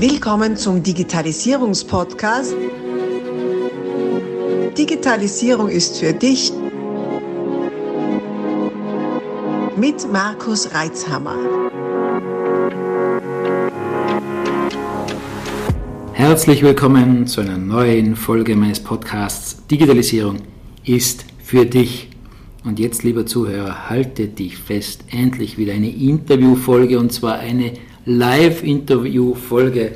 Willkommen zum Digitalisierungspodcast. Digitalisierung ist für dich mit Markus Reitzhammer. Herzlich willkommen zu einer neuen Folge meines Podcasts Digitalisierung ist für dich. Und jetzt, lieber Zuhörer, halte dich fest, endlich wieder eine Interviewfolge und zwar eine Live-Interview-Folge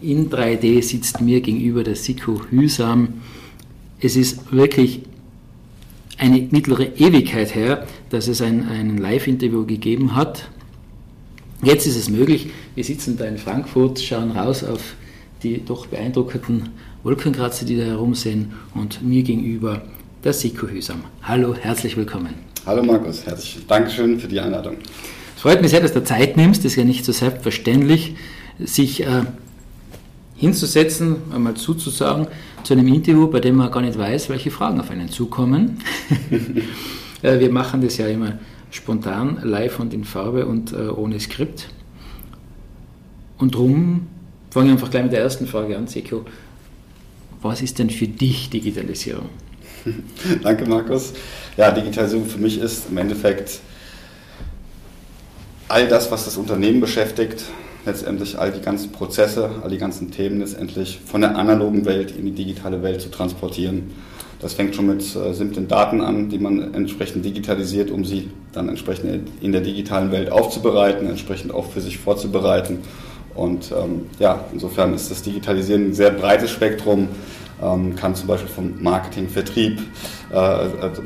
in 3D sitzt mir gegenüber der Siko Hüsam. Es ist wirklich eine mittlere Ewigkeit her, dass es ein, ein Live-Interview gegeben hat. Jetzt ist es möglich. Wir sitzen da in Frankfurt, schauen raus auf die doch beeindruckenden Wolkenkratzer, die da herumsehen und mir gegenüber der Siko Hüsam. Hallo, herzlich willkommen. Hallo Markus, herzlich Dankeschön für die Einladung. Freut mich sehr, dass du Zeit nimmst, das ist ja nicht so selbstverständlich, sich äh, hinzusetzen, einmal zuzusagen, zu einem Interview, bei dem man gar nicht weiß, welche Fragen auf einen zukommen. äh, wir machen das ja immer spontan, live und in Farbe und äh, ohne Skript. Und darum fange ich einfach gleich mit der ersten Frage an, Seko. Was ist denn für dich Digitalisierung? Danke, Markus. Ja, Digitalisierung für mich ist im Endeffekt all das, was das Unternehmen beschäftigt, letztendlich all die ganzen Prozesse, all die ganzen Themen letztendlich von der analogen Welt in die digitale Welt zu transportieren. Das fängt schon mit äh, simplen Daten an, die man entsprechend digitalisiert, um sie dann entsprechend in der digitalen Welt aufzubereiten, entsprechend auch für sich vorzubereiten. Und ähm, ja, insofern ist das Digitalisieren ein sehr breites Spektrum kann zum Beispiel vom Marketing, Vertrieb, äh, also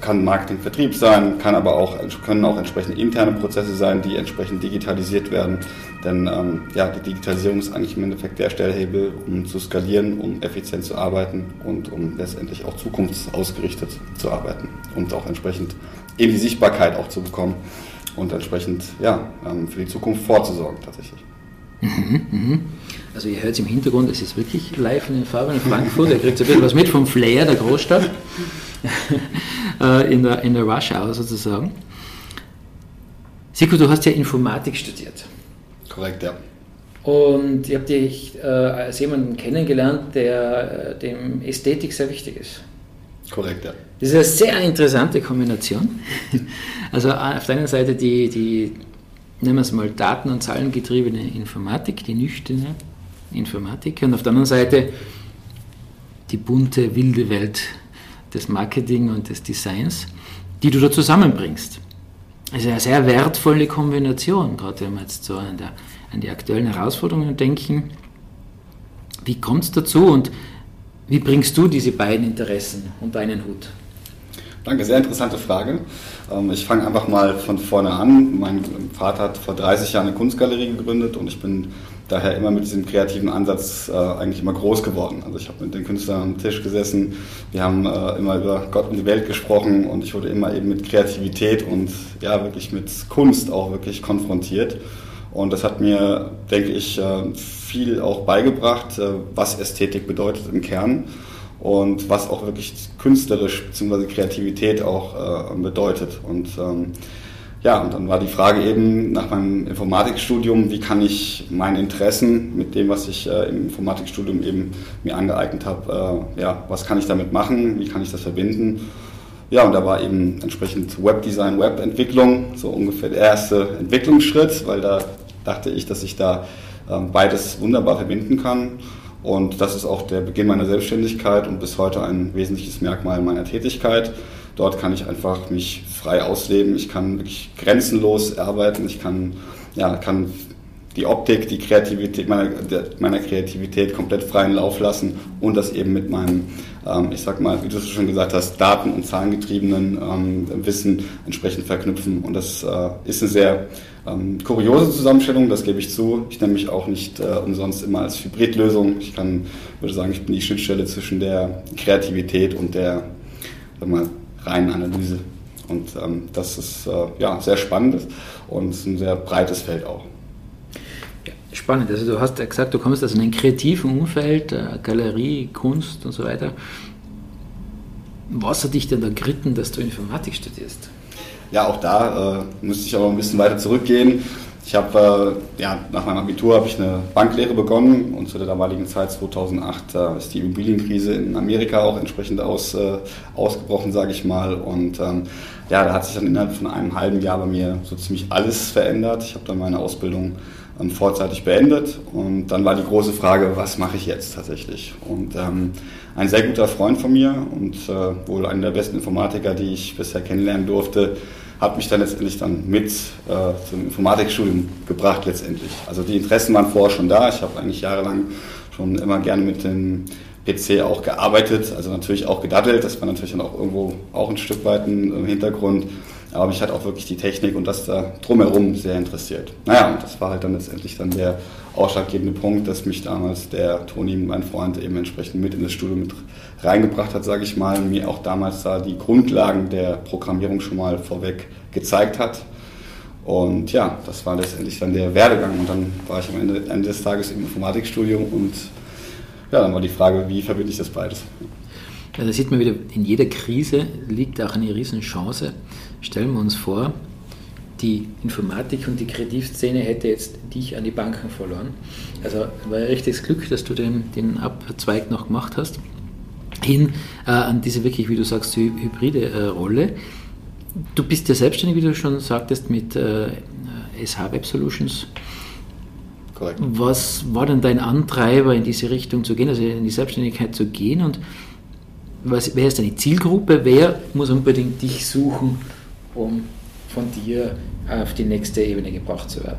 kann Marketing, Vertrieb sein, kann aber auch, können auch entsprechende interne Prozesse sein, die entsprechend digitalisiert werden. Denn ähm, ja, die Digitalisierung ist eigentlich im Endeffekt der Stellhebel, um zu skalieren, um effizient zu arbeiten und um letztendlich auch zukunftsausgerichtet zu arbeiten und auch entsprechend eben die Sichtbarkeit auch zu bekommen und entsprechend ja, ähm, für die Zukunft vorzusorgen tatsächlich. Mhm, mhm. Also ihr hört es im Hintergrund, es ist wirklich live in den Farben in Frankfurt. Ihr kriegt ein bisschen was mit vom Flair der Großstadt, äh, in, der, in der Rush Hour sozusagen. Siko, du hast ja Informatik studiert. Korrekt, ja. Und ihr habt dich äh, als jemanden kennengelernt, der äh, dem Ästhetik sehr wichtig ist. Korrekt, ja. Das ist eine sehr interessante Kombination. Also auf der einen Seite die, die nehmen wir es mal, daten- und zahlengetriebene Informatik, die nüchterne Informatik und auf der anderen Seite die bunte, wilde Welt des Marketing und des Designs, die du da zusammenbringst. Also eine sehr wertvolle Kombination, gerade wenn wir jetzt so an, der, an die aktuellen Herausforderungen denken. Wie kommt es dazu und wie bringst du diese beiden Interessen unter einen Hut? Danke, sehr interessante Frage. Ähm, ich fange einfach mal von vorne an. Mein Vater hat vor 30 Jahren eine Kunstgalerie gegründet und ich bin daher immer mit diesem kreativen Ansatz äh, eigentlich immer groß geworden. Also ich habe mit den Künstlern am Tisch gesessen, wir haben äh, immer über Gott und die Welt gesprochen und ich wurde immer eben mit Kreativität und ja wirklich mit Kunst auch wirklich konfrontiert. Und das hat mir, denke ich, äh, viel auch beigebracht, äh, was Ästhetik bedeutet im Kern und was auch wirklich künstlerisch bzw. Kreativität auch äh, bedeutet. Und ähm, ja, und dann war die Frage eben nach meinem Informatikstudium, wie kann ich meine Interessen mit dem, was ich äh, im Informatikstudium eben mir angeeignet habe, äh, ja, was kann ich damit machen, wie kann ich das verbinden? Ja, und da war eben entsprechend Webdesign, Webentwicklung so ungefähr der erste Entwicklungsschritt, weil da dachte ich, dass ich da äh, beides wunderbar verbinden kann. Und das ist auch der Beginn meiner Selbstständigkeit und bis heute ein wesentliches Merkmal meiner Tätigkeit. Dort kann ich einfach mich frei ausleben. Ich kann wirklich grenzenlos arbeiten. Ich kann, ja, kann die Optik, die Kreativität meiner, meiner Kreativität komplett freien Lauf lassen und das eben mit meinem, ähm, ich sag mal, wie du es schon gesagt hast, daten- und zahlengetriebenen ähm, Wissen entsprechend verknüpfen. Und das äh, ist eine sehr ähm, kuriose Zusammenstellung, das gebe ich zu. Ich nenne mich auch nicht äh, umsonst immer als Hybridlösung. Ich kann, würde sagen, ich bin die Schnittstelle zwischen der Kreativität und der sag mal, reinen Analyse. Und ähm, das ist äh, ja sehr spannend und ein sehr breites Feld auch. Spannend. Also du hast ja gesagt, du kommst aus einem kreativen Umfeld, äh, Galerie, Kunst und so weiter. Was hat dich denn da geritten, dass du Informatik studierst? Ja, auch da äh, müsste ich aber ein bisschen weiter zurückgehen. Ich habe äh, ja, nach meinem Abitur habe ich eine Banklehre begonnen und zu der damaligen Zeit 2008 äh, ist die Immobilienkrise in Amerika auch entsprechend aus, äh, ausgebrochen, sage ich mal. Und ähm, ja, da hat sich dann innerhalb von einem halben Jahr bei mir so ziemlich alles verändert. Ich habe dann meine Ausbildung ähm, vorzeitig beendet und dann war die große Frage, was mache ich jetzt tatsächlich? Und ähm, ein sehr guter Freund von mir und äh, wohl einer der besten Informatiker, die ich bisher kennenlernen durfte, hat mich dann letztendlich dann mit äh, zum Informatikstudium gebracht letztendlich. Also die Interessen waren vorher schon da. Ich habe eigentlich jahrelang schon immer gerne mit dem PC auch gearbeitet, also natürlich auch gedaddelt. Das war natürlich dann auch irgendwo auch ein Stück weit ein Hintergrund. Aber mich hat auch wirklich die Technik und das da drumherum sehr interessiert. Naja, und das war halt dann letztendlich dann der ausschlaggebende Punkt, dass mich damals der Toni, mein Freund, eben entsprechend mit in das Studium mit reingebracht hat, sage ich mal, mir auch damals da die Grundlagen der Programmierung schon mal vorweg gezeigt hat. Und ja, das war letztendlich dann der Werdegang. Und dann war ich am Ende, Ende des Tages im Informatikstudium und ja, dann war die Frage, wie verbinde ich das beides? Da sieht man wieder, in jeder Krise liegt auch eine Riesenchance. Stellen wir uns vor, die Informatik und die Kreativszene hätte jetzt dich an die Banken verloren. Also war ja richtiges Glück, dass du den, den Abzweig noch gemacht hast. Hin äh, an diese wirklich, wie du sagst, hybride äh, Rolle. Du bist ja selbstständig, wie du schon sagtest, mit äh, SH Web Solutions. Korrekt. Was war denn dein Antreiber, in diese Richtung zu gehen, also in die Selbstständigkeit zu gehen? Und was, wer ist deine Zielgruppe? Wer muss unbedingt dich suchen, um von dir auf die nächste Ebene gebracht zu werden?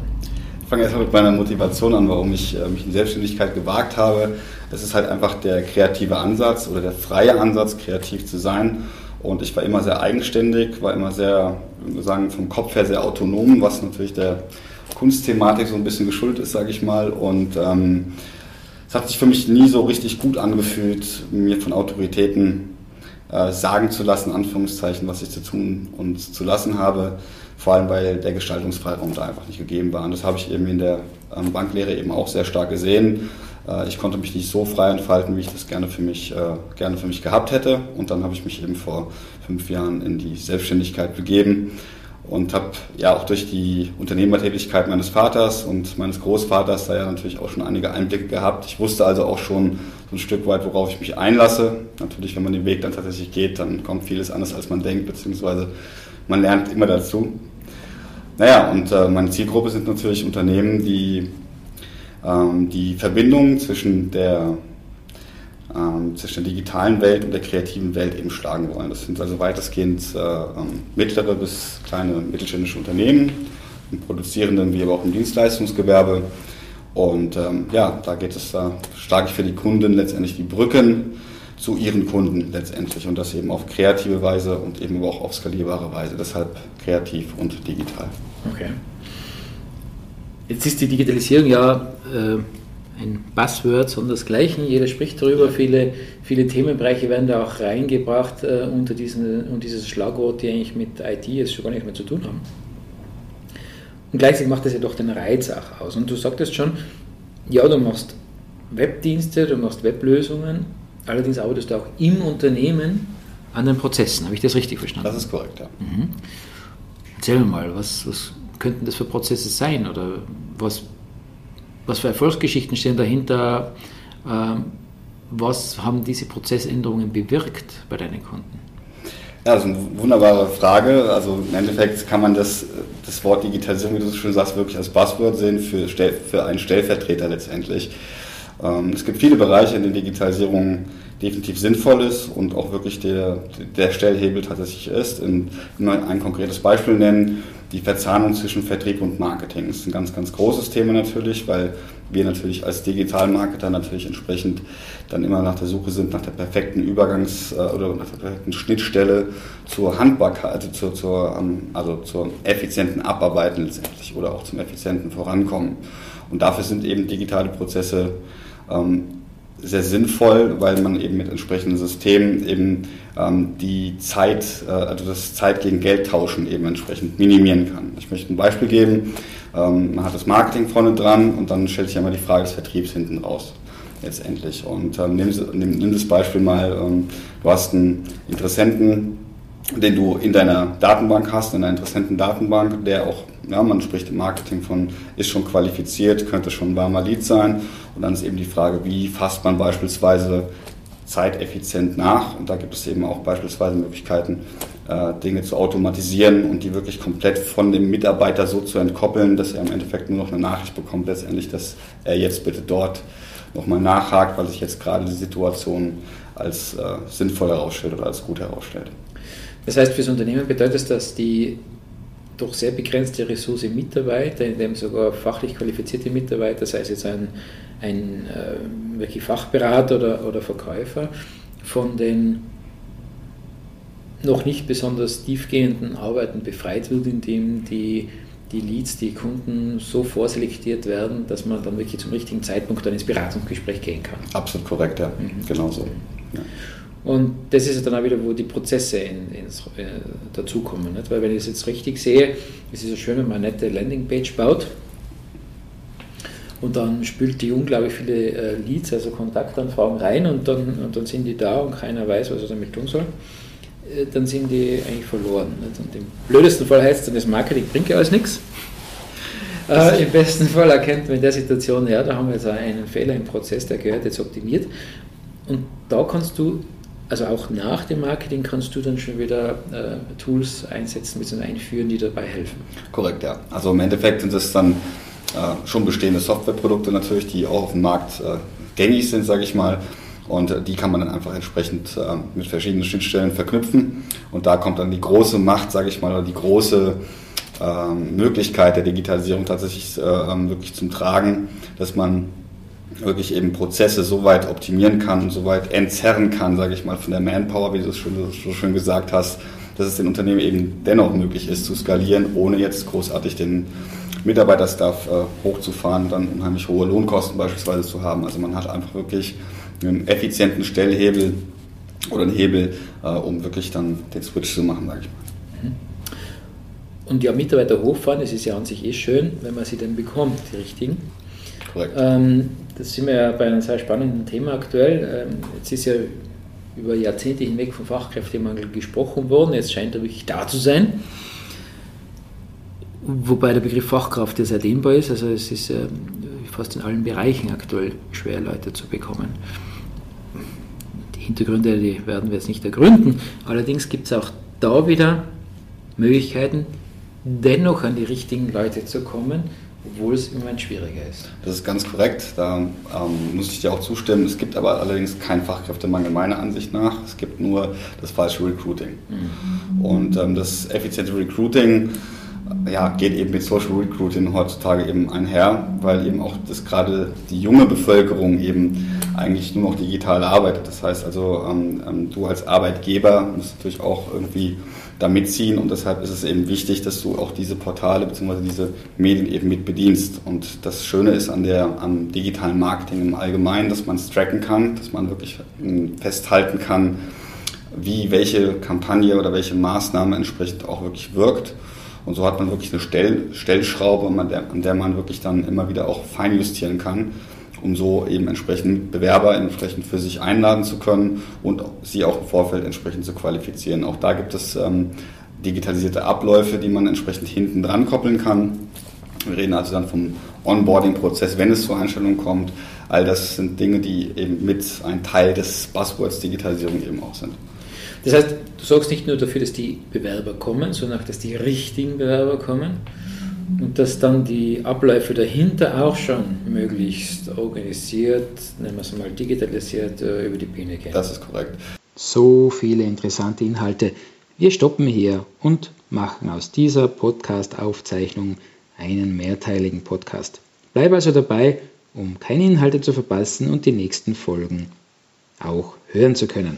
Ich fange erstmal mit meiner Motivation an, warum ich äh, mich in Selbstständigkeit gewagt habe. Es ist halt einfach der kreative Ansatz oder der freie Ansatz, kreativ zu sein. Und ich war immer sehr eigenständig, war immer sehr, sagen, vom Kopf her sehr autonom, was natürlich der Kunstthematik so ein bisschen geschuldet ist, sage ich mal. Und ähm, es hat sich für mich nie so richtig gut angefühlt, mir von Autoritäten äh, sagen zu lassen, Anführungszeichen, was ich zu tun und zu lassen habe, vor allem weil der Gestaltungsfreiraum da einfach nicht gegeben war. Und das habe ich eben in der ähm, Banklehre eben auch sehr stark gesehen. Äh, ich konnte mich nicht so frei entfalten, wie ich das gerne für mich, äh, gerne für mich gehabt hätte. Und dann habe ich mich eben vor fünf Jahren in die Selbstständigkeit begeben und habe ja auch durch die Unternehmertätigkeit meines Vaters und meines Großvaters da ja natürlich auch schon einige Einblicke gehabt. Ich wusste also auch schon so ein Stück weit, worauf ich mich einlasse. Natürlich, wenn man den Weg dann tatsächlich geht, dann kommt vieles anders, als man denkt, beziehungsweise man lernt immer dazu. Naja, und äh, meine Zielgruppe sind natürlich Unternehmen, die ähm, die Verbindung zwischen der ähm, zwischen der digitalen Welt und der kreativen Welt eben schlagen wollen. Das sind also weitestgehend äh, ähm, mittlere bis kleine mittelständische Unternehmen, im produzierenden wie aber auch im Dienstleistungsgewerbe. Und ähm, ja, da geht es, da schlage ich für die Kunden letztendlich die Brücken zu ihren Kunden letztendlich und das eben auf kreative Weise und eben auch auf skalierbare Weise. Deshalb kreativ und digital. Okay. Jetzt ist die Digitalisierung ja äh, ein Buzzword, sondern das Gleiche. Jeder spricht darüber. Viele, viele Themenbereiche werden da auch reingebracht äh, unter, diesen, unter dieses Schlagwort, die eigentlich mit IT jetzt schon gar nicht mehr zu tun haben. Und gleichzeitig macht das ja doch den Reiz auch aus. Und du sagtest schon, ja, du machst Webdienste, du machst Weblösungen, allerdings arbeitest du auch im Unternehmen an den Prozessen. Habe ich das richtig verstanden? Das ist korrekt, ja. Mhm. Erzähl mir mal, was, was könnten das für Prozesse sein oder was was für Erfolgsgeschichten stehen dahinter? Ähm, was haben diese Prozessänderungen bewirkt bei deinen Kunden? Ja, das ist eine wunderbare Frage. Also im Endeffekt kann man das, das Wort Digitalisierung, wie du schon sagst, wirklich als Buzzword sehen für, für einen Stellvertreter letztendlich. Ähm, es gibt viele Bereiche, in denen Digitalisierung definitiv sinnvoll ist und auch wirklich der, der Stellhebel tatsächlich ist. In, ein konkretes Beispiel nennen die Verzahnung zwischen Vertrieb und Marketing ist ein ganz, ganz großes Thema natürlich, weil wir natürlich als Digitalmarketer natürlich entsprechend dann immer nach der Suche sind, nach der perfekten Übergangs- äh, oder nach der perfekten Schnittstelle zur Handbarkeit, also zur, zur, ähm, also zur effizienten Abarbeiten letztendlich oder auch zum effizienten Vorankommen. Und dafür sind eben digitale Prozesse ähm, sehr sinnvoll, weil man eben mit entsprechenden Systemen eben ähm, die Zeit, äh, also das Zeit gegen Geld tauschen eben entsprechend minimieren kann. Ich möchte ein Beispiel geben. Ähm, man hat das Marketing vorne dran und dann stellt sich einmal die Frage des Vertriebs hinten raus letztendlich. Und ähm, nimm, nimm, nimm, das Beispiel mal, ähm, du hast einen Interessenten, den du in deiner Datenbank hast, in einer Interessentendatenbank, der auch ja, man spricht im Marketing von, ist schon qualifiziert, könnte schon ein warmer Lead sein. Und dann ist eben die Frage, wie fasst man beispielsweise zeiteffizient nach. Und da gibt es eben auch beispielsweise Möglichkeiten, äh, Dinge zu automatisieren und die wirklich komplett von dem Mitarbeiter so zu entkoppeln, dass er im Endeffekt nur noch eine Nachricht bekommt, letztendlich, dass er jetzt bitte dort nochmal nachhakt, weil sich jetzt gerade die Situation als äh, sinnvoll herausstellt oder als gut herausstellt. Das heißt, für das Unternehmen bedeutet das, dass die doch sehr begrenzte Ressource Mitarbeiter, in dem sogar fachlich qualifizierte Mitarbeiter, sei es jetzt ein, ein äh, wirklich Fachberater oder, oder Verkäufer, von den noch nicht besonders tiefgehenden Arbeiten befreit wird, indem die, die Leads, die Kunden so vorselektiert werden, dass man dann wirklich zum richtigen Zeitpunkt dann ins Beratungsgespräch gehen kann. Absolut korrekt, ja. Mhm. Genau so. Ja. Und das ist dann auch wieder, wo die Prozesse in, ins, äh, dazukommen. Nicht? Weil wenn ich es jetzt richtig sehe, es ist ja schön, wenn man eine nette Landingpage baut und dann spült die unglaublich viele äh, Leads, also Kontaktanfragen rein und dann, und dann sind die da und keiner weiß, was er damit tun soll. Äh, dann sind die eigentlich verloren. Nicht? Und im blödesten Fall heißt es dann, das Marketing bringt ja alles nichts. Äh, Im besten Fall erkennt man in der Situation, ja, da haben wir jetzt einen Fehler im Prozess, der gehört jetzt optimiert. Und da kannst du, also auch nach dem Marketing, kannst du dann schon wieder äh, Tools einsetzen bzw. einführen, die dabei helfen. Korrekt, ja. Also im Endeffekt sind es dann äh, schon bestehende Softwareprodukte natürlich, die auch auf dem Markt äh, gängig sind, sage ich mal und die kann man dann einfach entsprechend äh, mit verschiedenen Schnittstellen verknüpfen. Und da kommt dann die große Macht, sage ich mal, oder die große ähm, Möglichkeit der Digitalisierung tatsächlich äh, ähm, wirklich zum Tragen, dass man wirklich eben Prozesse so weit optimieren kann und so weit entzerren kann, sage ich mal, von der Manpower, wie du es schon, so schön gesagt hast, dass es den Unternehmen eben dennoch möglich ist zu skalieren, ohne jetzt großartig den Mitarbeiterstaff äh, hochzufahren, dann unheimlich hohe Lohnkosten beispielsweise zu haben. Also man hat einfach wirklich einen effizienten Stellhebel oder einen Hebel, äh, um wirklich dann den Switch zu machen, sage ich mal. Mhm. Und ja, Mitarbeiter hochfahren, das ist ja an sich eh schön, wenn man sie dann bekommt, die richtigen. Korrekt. Ähm, das sind wir ja bei einem sehr spannenden Thema aktuell. Ähm, jetzt ist ja über Jahrzehnte hinweg vom Fachkräftemangel gesprochen worden, jetzt scheint er wirklich da zu sein. Wobei der Begriff Fachkraft ja sehr dehnbar ist, also es ist äh, fast in allen Bereichen aktuell schwer, Leute zu bekommen. Hintergründe, die werden wir jetzt nicht ergründen. Allerdings gibt es auch da wieder Möglichkeiten, dennoch an die richtigen Leute zu kommen, obwohl es im Moment schwieriger ist. Das ist ganz korrekt, da ähm, muss ich dir auch zustimmen. Es gibt aber allerdings keinen Fachkräftemangel meiner Ansicht nach. Es gibt nur das falsche Recruiting. Mhm. Und ähm, das effiziente Recruiting ja, geht eben mit Social Recruiting heutzutage eben einher, weil eben auch das gerade die junge Bevölkerung eben eigentlich nur noch digital arbeitet. Das heißt also, ähm, ähm, du als Arbeitgeber musst natürlich auch irgendwie da mitziehen und deshalb ist es eben wichtig, dass du auch diese Portale bzw. diese Medien eben mit bedienst. Und das Schöne ist an der, am digitalen Marketing im Allgemeinen, dass man es tracken kann, dass man wirklich ähm, festhalten kann, wie welche Kampagne oder welche Maßnahme entsprechend auch wirklich wirkt. Und so hat man wirklich eine Stell Stellschraube, an der, an der man wirklich dann immer wieder auch feinjustieren kann, um so eben entsprechend Bewerber entsprechend für sich einladen zu können und sie auch im Vorfeld entsprechend zu qualifizieren. Auch da gibt es ähm, digitalisierte Abläufe, die man entsprechend hinten dran koppeln kann. Wir reden also dann vom Onboarding-Prozess, wenn es zur Einstellung kommt. All das sind Dinge, die eben mit ein Teil des Buzzwords Digitalisierung eben auch sind. Das heißt, du sorgst nicht nur dafür, dass die Bewerber kommen, sondern auch, dass die richtigen Bewerber kommen und dass dann die Abläufe dahinter auch schon möglichst organisiert, nennen wir es mal digitalisiert, äh, über die Bühne gehen. Das ist korrekt. So viele interessante Inhalte. Wir stoppen hier und machen aus dieser Podcast-Aufzeichnung einen mehrteiligen Podcast. Bleib also dabei, um keine Inhalte zu verpassen und die nächsten Folgen auch hören zu können.